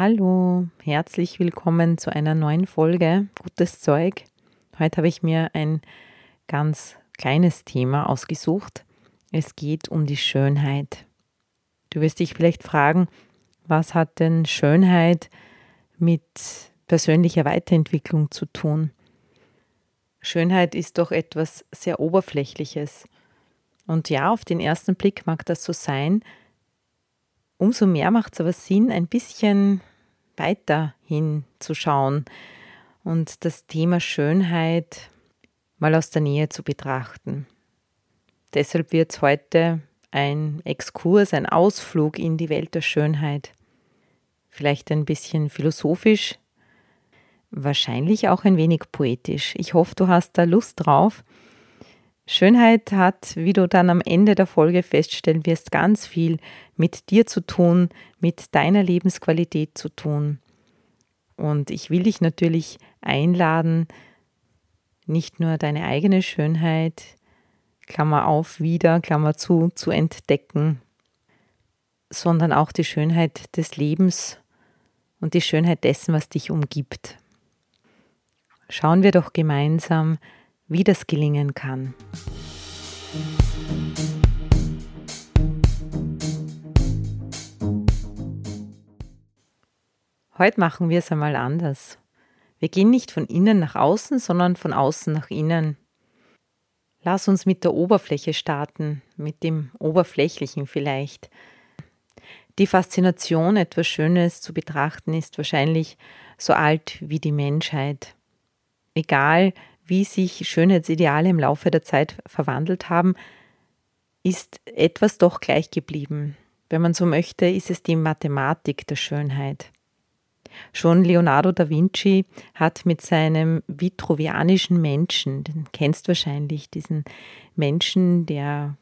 Hallo, herzlich willkommen zu einer neuen Folge Gutes Zeug. Heute habe ich mir ein ganz kleines Thema ausgesucht. Es geht um die Schönheit. Du wirst dich vielleicht fragen, was hat denn Schönheit mit persönlicher Weiterentwicklung zu tun? Schönheit ist doch etwas sehr Oberflächliches. Und ja, auf den ersten Blick mag das so sein. Umso mehr macht es aber Sinn, ein bisschen weiter hinzuschauen und das Thema Schönheit mal aus der Nähe zu betrachten. Deshalb wird es heute ein Exkurs, ein Ausflug in die Welt der Schönheit. Vielleicht ein bisschen philosophisch, wahrscheinlich auch ein wenig poetisch. Ich hoffe, du hast da Lust drauf. Schönheit hat, wie du dann am Ende der Folge feststellen wirst, ganz viel mit dir zu tun, mit deiner Lebensqualität zu tun. Und ich will dich natürlich einladen, nicht nur deine eigene Schönheit, Klammer auf, wieder, Klammer zu, zu entdecken, sondern auch die Schönheit des Lebens und die Schönheit dessen, was dich umgibt. Schauen wir doch gemeinsam, wie das gelingen kann. Heute machen wir es einmal anders. Wir gehen nicht von innen nach außen, sondern von außen nach innen. Lass uns mit der Oberfläche starten, mit dem Oberflächlichen vielleicht. Die Faszination, etwas Schönes zu betrachten, ist wahrscheinlich so alt wie die Menschheit. Egal, wie sich Schönheitsideale im Laufe der Zeit verwandelt haben, ist etwas doch gleich geblieben. Wenn man so möchte, ist es die Mathematik der Schönheit. Schon Leonardo da Vinci hat mit seinem vitruvianischen Menschen, den kennst wahrscheinlich, diesen Menschen, der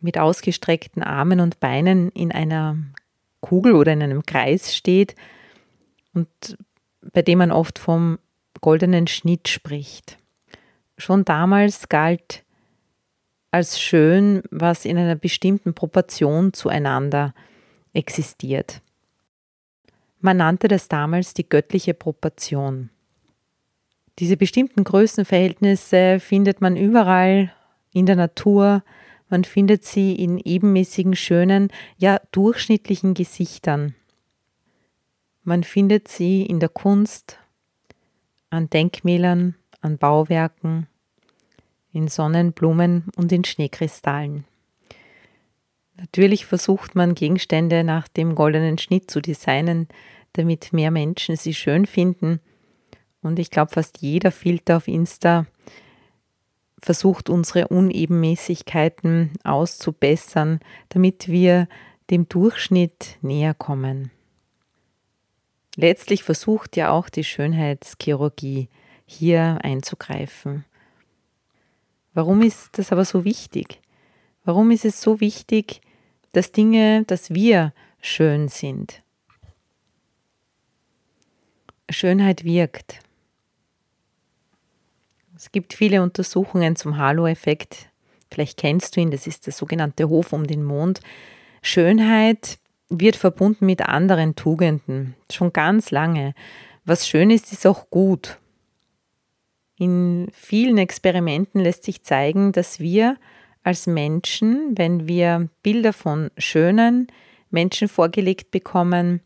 mit ausgestreckten Armen und Beinen in einer Kugel oder in einem Kreis steht und bei dem man oft vom goldenen Schnitt spricht. Schon damals galt als schön, was in einer bestimmten Proportion zueinander existiert. Man nannte das damals die göttliche Proportion. Diese bestimmten Größenverhältnisse findet man überall in der Natur, man findet sie in ebenmäßigen, schönen, ja durchschnittlichen Gesichtern. Man findet sie in der Kunst, an Denkmälern, an Bauwerken, in Sonnenblumen und in Schneekristallen. Natürlich versucht man Gegenstände nach dem goldenen Schnitt zu designen, damit mehr Menschen sie schön finden. Und ich glaube, fast jeder Filter auf Insta versucht unsere Unebenmäßigkeiten auszubessern, damit wir dem Durchschnitt näher kommen. Letztlich versucht ja auch die Schönheitschirurgie hier einzugreifen. Warum ist das aber so wichtig? Warum ist es so wichtig, dass Dinge, dass wir schön sind. Schönheit wirkt. Es gibt viele Untersuchungen zum Halo-Effekt. Vielleicht kennst du ihn, das ist der sogenannte Hof um den Mond. Schönheit wird verbunden mit anderen Tugenden, schon ganz lange. Was schön ist, ist auch gut. In vielen Experimenten lässt sich zeigen, dass wir als Menschen, wenn wir Bilder von schönen Menschen vorgelegt bekommen,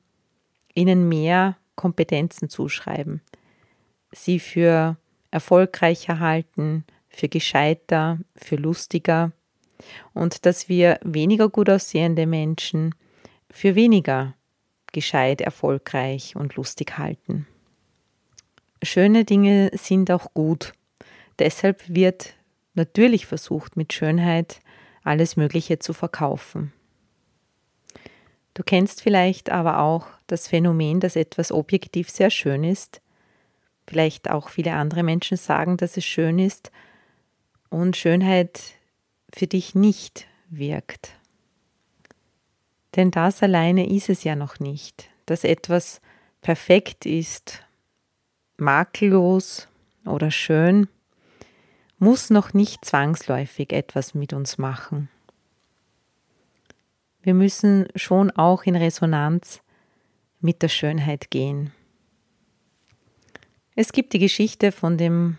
ihnen mehr Kompetenzen zuschreiben, sie für erfolgreicher halten, für gescheiter, für lustiger und dass wir weniger gut aussehende Menschen für weniger gescheit, erfolgreich und lustig halten. Schöne Dinge sind auch gut. Deshalb wird natürlich versucht, mit Schönheit alles Mögliche zu verkaufen. Du kennst vielleicht aber auch das Phänomen, dass etwas objektiv sehr schön ist. Vielleicht auch viele andere Menschen sagen, dass es schön ist und Schönheit für dich nicht wirkt. Denn das alleine ist es ja noch nicht, dass etwas perfekt ist, makellos oder schön, muss noch nicht zwangsläufig etwas mit uns machen. Wir müssen schon auch in Resonanz mit der Schönheit gehen. Es gibt die Geschichte von dem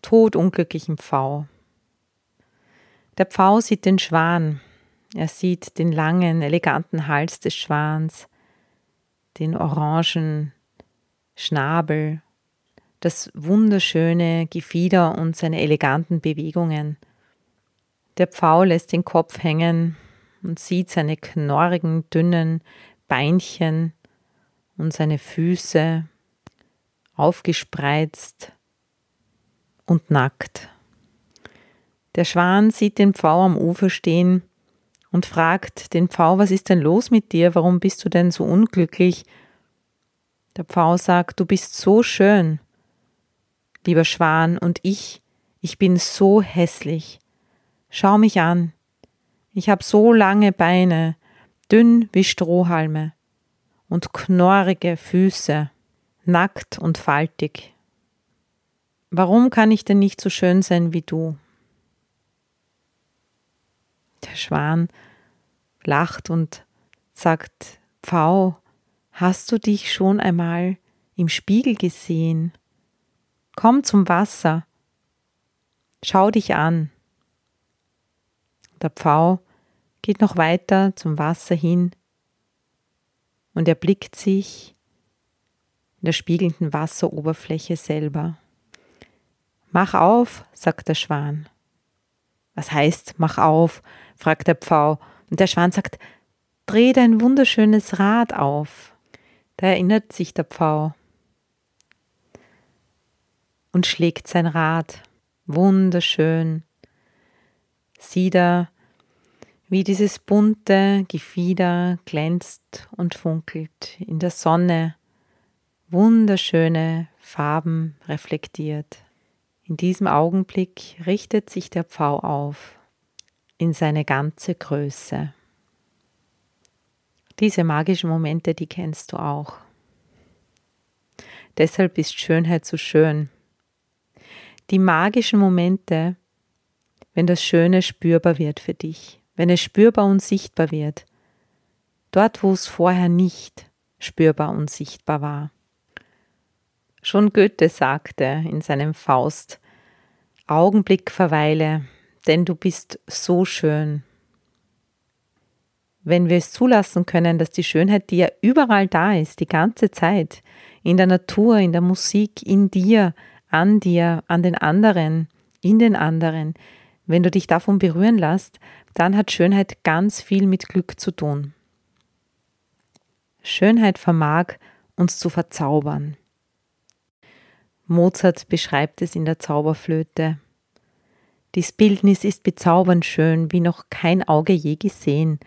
todunglücklichen Pfau. Der Pfau sieht den Schwan, er sieht den langen, eleganten Hals des Schwans, den orangen Schnabel, das wunderschöne Gefieder und seine eleganten Bewegungen. Der Pfau lässt den Kopf hängen und sieht seine knorrigen, dünnen Beinchen und seine Füße aufgespreizt und nackt. Der Schwan sieht den Pfau am Ufer stehen und fragt den Pfau, was ist denn los mit dir? Warum bist du denn so unglücklich? Der Pfau sagt, du bist so schön, lieber Schwan, und ich, ich bin so hässlich. Schau mich an. Ich habe so lange Beine, dünn wie Strohhalme, und knorrige Füße, nackt und faltig. Warum kann ich denn nicht so schön sein wie du? Der Schwan lacht und sagt, Pfau, hast du dich schon einmal im Spiegel gesehen? Komm zum Wasser, schau dich an. Der Pfau geht noch weiter zum Wasser hin und erblickt sich in der spiegelnden Wasseroberfläche selber. Mach auf, sagt der Schwan. Was heißt, mach auf? fragt der Pfau. Und der Schwan sagt, dreh dein wunderschönes Rad auf. Da erinnert sich der Pfau und schlägt sein Rad. Wunderschön. Sieht er, wie dieses bunte Gefieder glänzt und funkelt in der Sonne, wunderschöne Farben reflektiert. In diesem Augenblick richtet sich der Pfau auf in seine ganze Größe. Diese magischen Momente, die kennst du auch. Deshalb ist Schönheit so schön. Die magischen Momente, wenn das Schöne spürbar wird für dich, wenn es spürbar und sichtbar wird, dort wo es vorher nicht spürbar und sichtbar war. Schon Goethe sagte in seinem Faust, Augenblick verweile, denn du bist so schön. Wenn wir es zulassen können, dass die Schönheit, die ja überall da ist, die ganze Zeit, in der Natur, in der Musik, in dir, an dir, an den anderen, in den anderen, wenn du dich davon berühren lässt, dann hat Schönheit ganz viel mit Glück zu tun. Schönheit vermag uns zu verzaubern. Mozart beschreibt es in der Zauberflöte. Dies Bildnis ist bezaubernd schön, wie noch kein Auge je gesehen,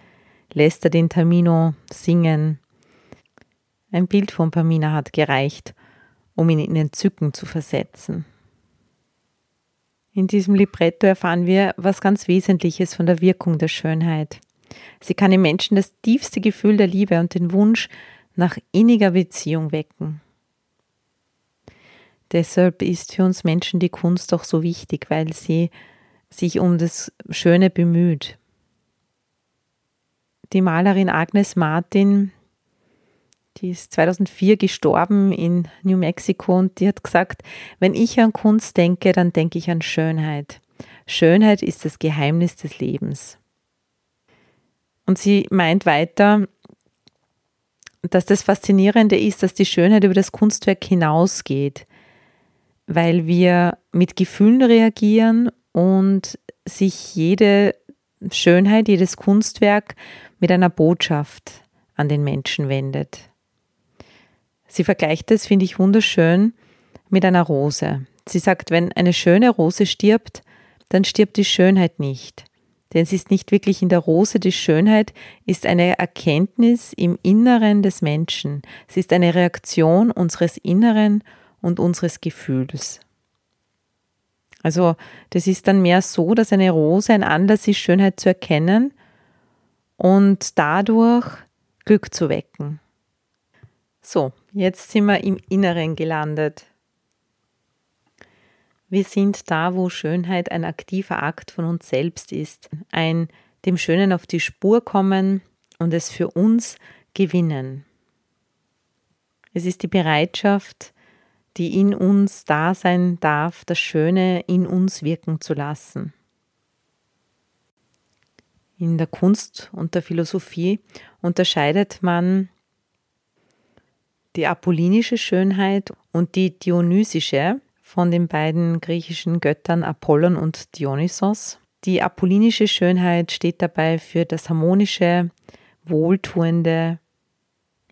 lässt er den Tamino singen. Ein Bild von Pamina hat gereicht, um ihn in Entzücken zu versetzen. In diesem Libretto erfahren wir was ganz Wesentliches von der Wirkung der Schönheit. Sie kann im Menschen das tiefste Gefühl der Liebe und den Wunsch nach inniger Beziehung wecken. Deshalb ist für uns Menschen die Kunst auch so wichtig, weil sie sich um das Schöne bemüht. Die Malerin Agnes Martin, die ist 2004 gestorben in New Mexico und die hat gesagt, wenn ich an Kunst denke, dann denke ich an Schönheit. Schönheit ist das Geheimnis des Lebens. Und sie meint weiter, dass das Faszinierende ist, dass die Schönheit über das Kunstwerk hinausgeht weil wir mit Gefühlen reagieren und sich jede Schönheit, jedes Kunstwerk mit einer Botschaft an den Menschen wendet. Sie vergleicht es, finde ich wunderschön, mit einer Rose. Sie sagt, wenn eine schöne Rose stirbt, dann stirbt die Schönheit nicht. denn es ist nicht wirklich in der Rose die Schönheit, ist eine Erkenntnis im Inneren des Menschen. Es ist eine Reaktion unseres Inneren und unseres Gefühls. Also das ist dann mehr so, dass eine Rose ein Anlass ist, Schönheit zu erkennen und dadurch Glück zu wecken. So, jetzt sind wir im Inneren gelandet. Wir sind da, wo Schönheit ein aktiver Akt von uns selbst ist, ein dem Schönen auf die Spur kommen und es für uns gewinnen. Es ist die Bereitschaft, die in uns da sein darf, das Schöne in uns wirken zu lassen. In der Kunst und der Philosophie unterscheidet man die apollinische Schönheit und die dionysische von den beiden griechischen Göttern Apollon und Dionysos. Die apollinische Schönheit steht dabei für das harmonische, wohltuende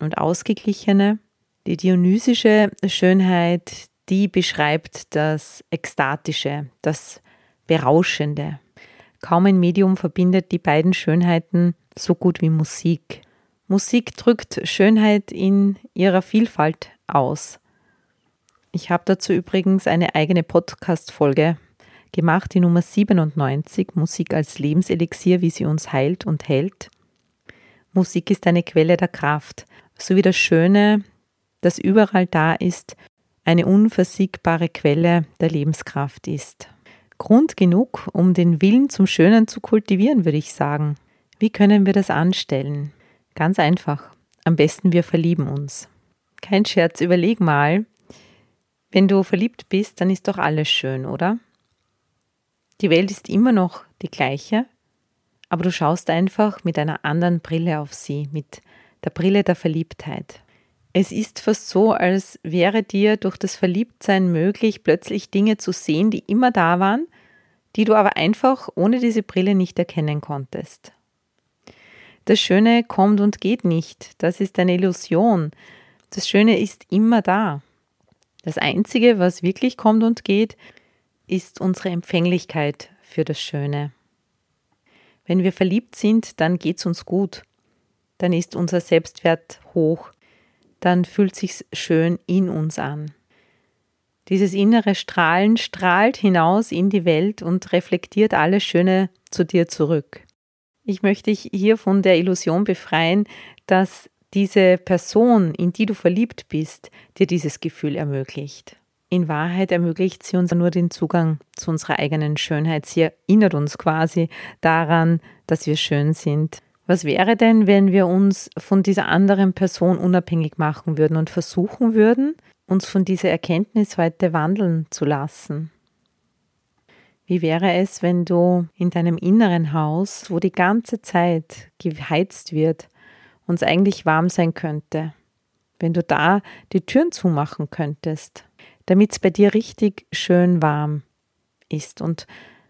und ausgeglichene. Die dionysische Schönheit, die beschreibt das Ekstatische, das Berauschende. Kaum ein Medium verbindet die beiden Schönheiten so gut wie Musik. Musik drückt Schönheit in ihrer Vielfalt aus. Ich habe dazu übrigens eine eigene Podcast-Folge gemacht, die Nummer 97, Musik als Lebenselixier, wie sie uns heilt und hält. Musik ist eine Quelle der Kraft, so wie das Schöne, das überall da ist, eine unversiegbare Quelle der Lebenskraft ist. Grund genug, um den Willen zum Schönen zu kultivieren, würde ich sagen. Wie können wir das anstellen? Ganz einfach. Am besten wir verlieben uns. Kein Scherz, überleg mal, wenn du verliebt bist, dann ist doch alles schön, oder? Die Welt ist immer noch die gleiche, aber du schaust einfach mit einer anderen Brille auf sie, mit der Brille der Verliebtheit. Es ist fast so, als wäre dir durch das Verliebtsein möglich, plötzlich Dinge zu sehen, die immer da waren, die du aber einfach ohne diese Brille nicht erkennen konntest. Das Schöne kommt und geht nicht. Das ist eine Illusion. Das Schöne ist immer da. Das Einzige, was wirklich kommt und geht, ist unsere Empfänglichkeit für das Schöne. Wenn wir verliebt sind, dann geht es uns gut. Dann ist unser Selbstwert hoch. Dann fühlt sich's schön in uns an. Dieses innere Strahlen strahlt hinaus in die Welt und reflektiert alles Schöne zu dir zurück. Ich möchte dich hier von der Illusion befreien, dass diese Person, in die du verliebt bist, dir dieses Gefühl ermöglicht. In Wahrheit ermöglicht sie uns nur den Zugang zu unserer eigenen Schönheit. Sie erinnert uns quasi daran, dass wir schön sind. Was wäre denn, wenn wir uns von dieser anderen Person unabhängig machen würden und versuchen würden, uns von dieser Erkenntnis heute wandeln zu lassen? Wie wäre es, wenn du in deinem inneren Haus, wo die ganze Zeit geheizt wird, uns eigentlich warm sein könnte, wenn du da die Türen zumachen könntest, damit es bei dir richtig schön warm ist und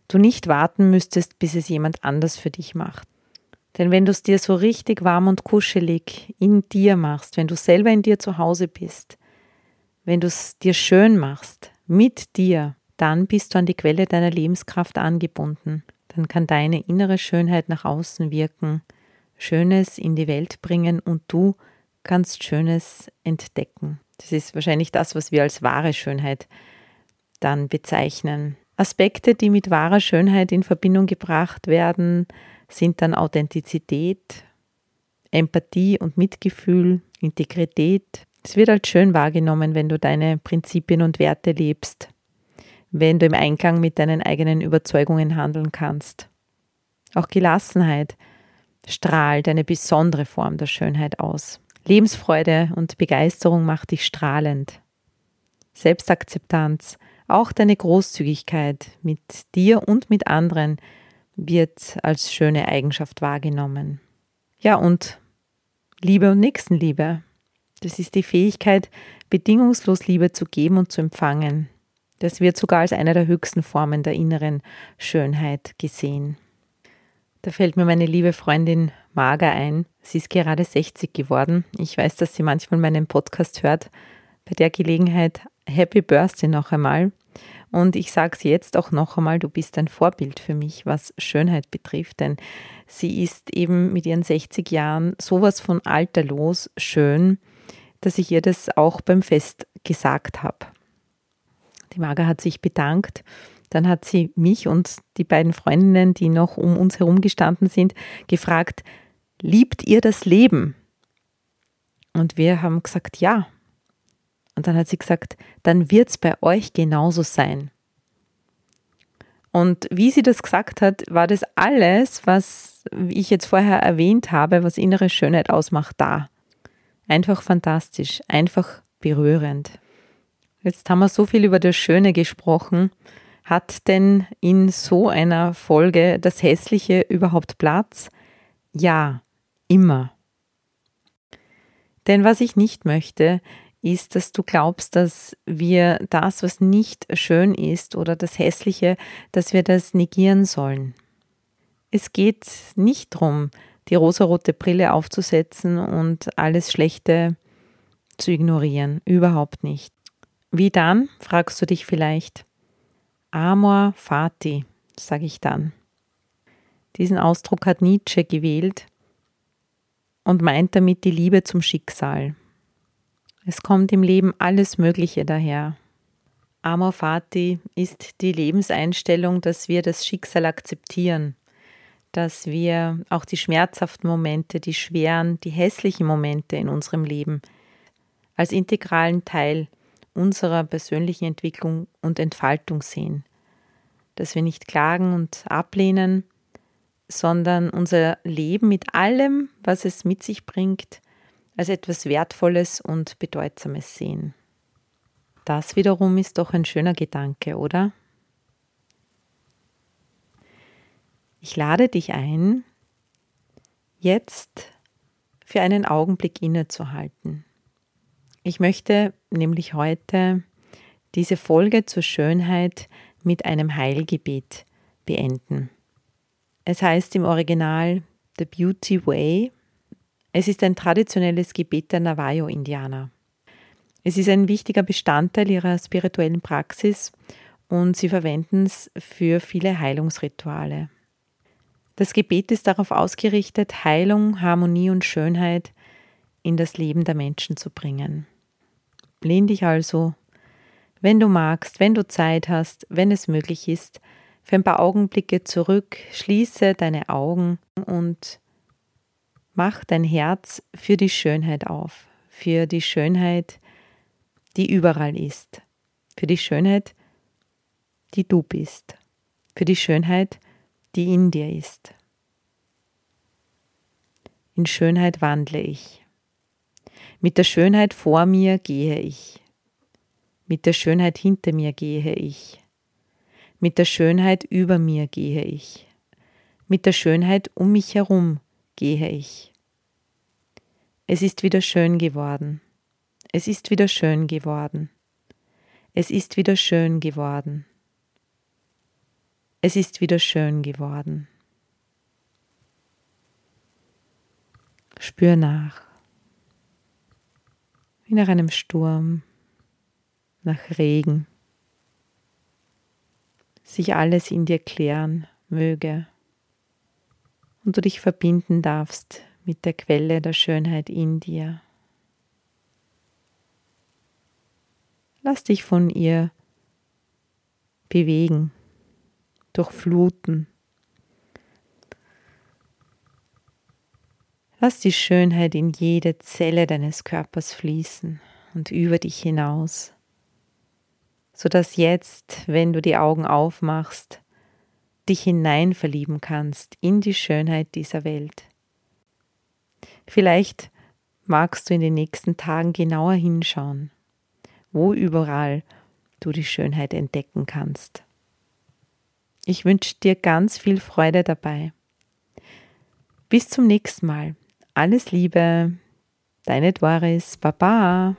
du nicht warten müsstest, bis es jemand anders für dich macht. Denn wenn du es dir so richtig warm und kuschelig in dir machst, wenn du selber in dir zu Hause bist, wenn du es dir schön machst, mit dir, dann bist du an die Quelle deiner Lebenskraft angebunden. Dann kann deine innere Schönheit nach außen wirken, Schönes in die Welt bringen und du kannst Schönes entdecken. Das ist wahrscheinlich das, was wir als wahre Schönheit dann bezeichnen. Aspekte, die mit wahrer Schönheit in Verbindung gebracht werden, sind dann Authentizität, Empathie und Mitgefühl, Integrität. Es wird als schön wahrgenommen, wenn du deine Prinzipien und Werte lebst wenn du im Einklang mit deinen eigenen Überzeugungen handeln kannst. Auch Gelassenheit strahlt eine besondere Form der Schönheit aus. Lebensfreude und Begeisterung macht dich strahlend. Selbstakzeptanz, auch deine Großzügigkeit mit dir und mit anderen wird als schöne Eigenschaft wahrgenommen. Ja, und Liebe und Nächstenliebe. Das ist die Fähigkeit, bedingungslos Liebe zu geben und zu empfangen. Das wird sogar als eine der höchsten Formen der inneren Schönheit gesehen. Da fällt mir meine liebe Freundin Marga ein. Sie ist gerade 60 geworden. Ich weiß, dass sie manchmal meinen Podcast hört. Bei der Gelegenheit Happy Birthday noch einmal. Und ich sage es jetzt auch noch einmal, du bist ein Vorbild für mich, was Schönheit betrifft, denn sie ist eben mit ihren 60 Jahren sowas von alterlos schön, dass ich ihr das auch beim Fest gesagt habe. Die Marga hat sich bedankt. Dann hat sie mich und die beiden Freundinnen, die noch um uns herum gestanden sind, gefragt, liebt ihr das Leben? Und wir haben gesagt, ja. Und dann hat sie gesagt, dann wird es bei euch genauso sein. Und wie sie das gesagt hat, war das alles, was ich jetzt vorher erwähnt habe, was innere Schönheit ausmacht, da. Einfach fantastisch, einfach berührend. Jetzt haben wir so viel über das Schöne gesprochen. Hat denn in so einer Folge das Hässliche überhaupt Platz? Ja, immer. Denn was ich nicht möchte, ist, dass du glaubst, dass wir das, was nicht schön ist oder das Hässliche, dass wir das negieren sollen. Es geht nicht darum, die rosarote Brille aufzusetzen und alles Schlechte zu ignorieren. Überhaupt nicht. Wie dann, fragst du dich vielleicht. Amor fati, sage ich dann. Diesen Ausdruck hat Nietzsche gewählt und meint damit die Liebe zum Schicksal. Es kommt im Leben alles Mögliche daher. Amor fati ist die Lebenseinstellung, dass wir das Schicksal akzeptieren, dass wir auch die schmerzhaften Momente, die schweren, die hässlichen Momente in unserem Leben als integralen Teil unserer persönlichen Entwicklung und Entfaltung sehen, dass wir nicht klagen und ablehnen, sondern unser Leben mit allem, was es mit sich bringt, als etwas Wertvolles und Bedeutsames sehen. Das wiederum ist doch ein schöner Gedanke, oder? Ich lade dich ein, jetzt für einen Augenblick innezuhalten. Ich möchte nämlich heute diese Folge zur Schönheit mit einem Heilgebet beenden. Es heißt im Original The Beauty Way es ist ein traditionelles Gebet der Navajo-Indianer. Es ist ein wichtiger Bestandteil ihrer spirituellen Praxis und sie verwenden es für viele Heilungsrituale. Das Gebet ist darauf ausgerichtet, Heilung, Harmonie und Schönheit in das Leben der Menschen zu bringen. Lehn dich also, wenn du magst, wenn du Zeit hast, wenn es möglich ist, für ein paar Augenblicke zurück, schließe deine Augen und Mach dein Herz für die Schönheit auf, für die Schönheit, die überall ist, für die Schönheit, die du bist, für die Schönheit, die in dir ist. In Schönheit wandle ich. Mit der Schönheit vor mir gehe ich. Mit der Schönheit hinter mir gehe ich. Mit der Schönheit über mir gehe ich. Mit der Schönheit um mich herum gehe ich. Es ist wieder schön geworden. Es ist wieder schön geworden. Es ist wieder schön geworden. Es ist wieder schön geworden. Spür nach. Wie nach einem Sturm, nach Regen. Sich alles in dir klären möge und du dich verbinden darfst mit der Quelle der Schönheit in dir. Lass dich von ihr bewegen, durchfluten. Lass die Schönheit in jede Zelle deines Körpers fließen und über dich hinaus, sodass jetzt, wenn du die Augen aufmachst, dich hinein verlieben kannst in die Schönheit dieser Welt. Vielleicht magst du in den nächsten Tagen genauer hinschauen, wo überall du die Schönheit entdecken kannst. Ich wünsche dir ganz viel Freude dabei. Bis zum nächsten Mal. Alles Liebe, deine Doris, Baba.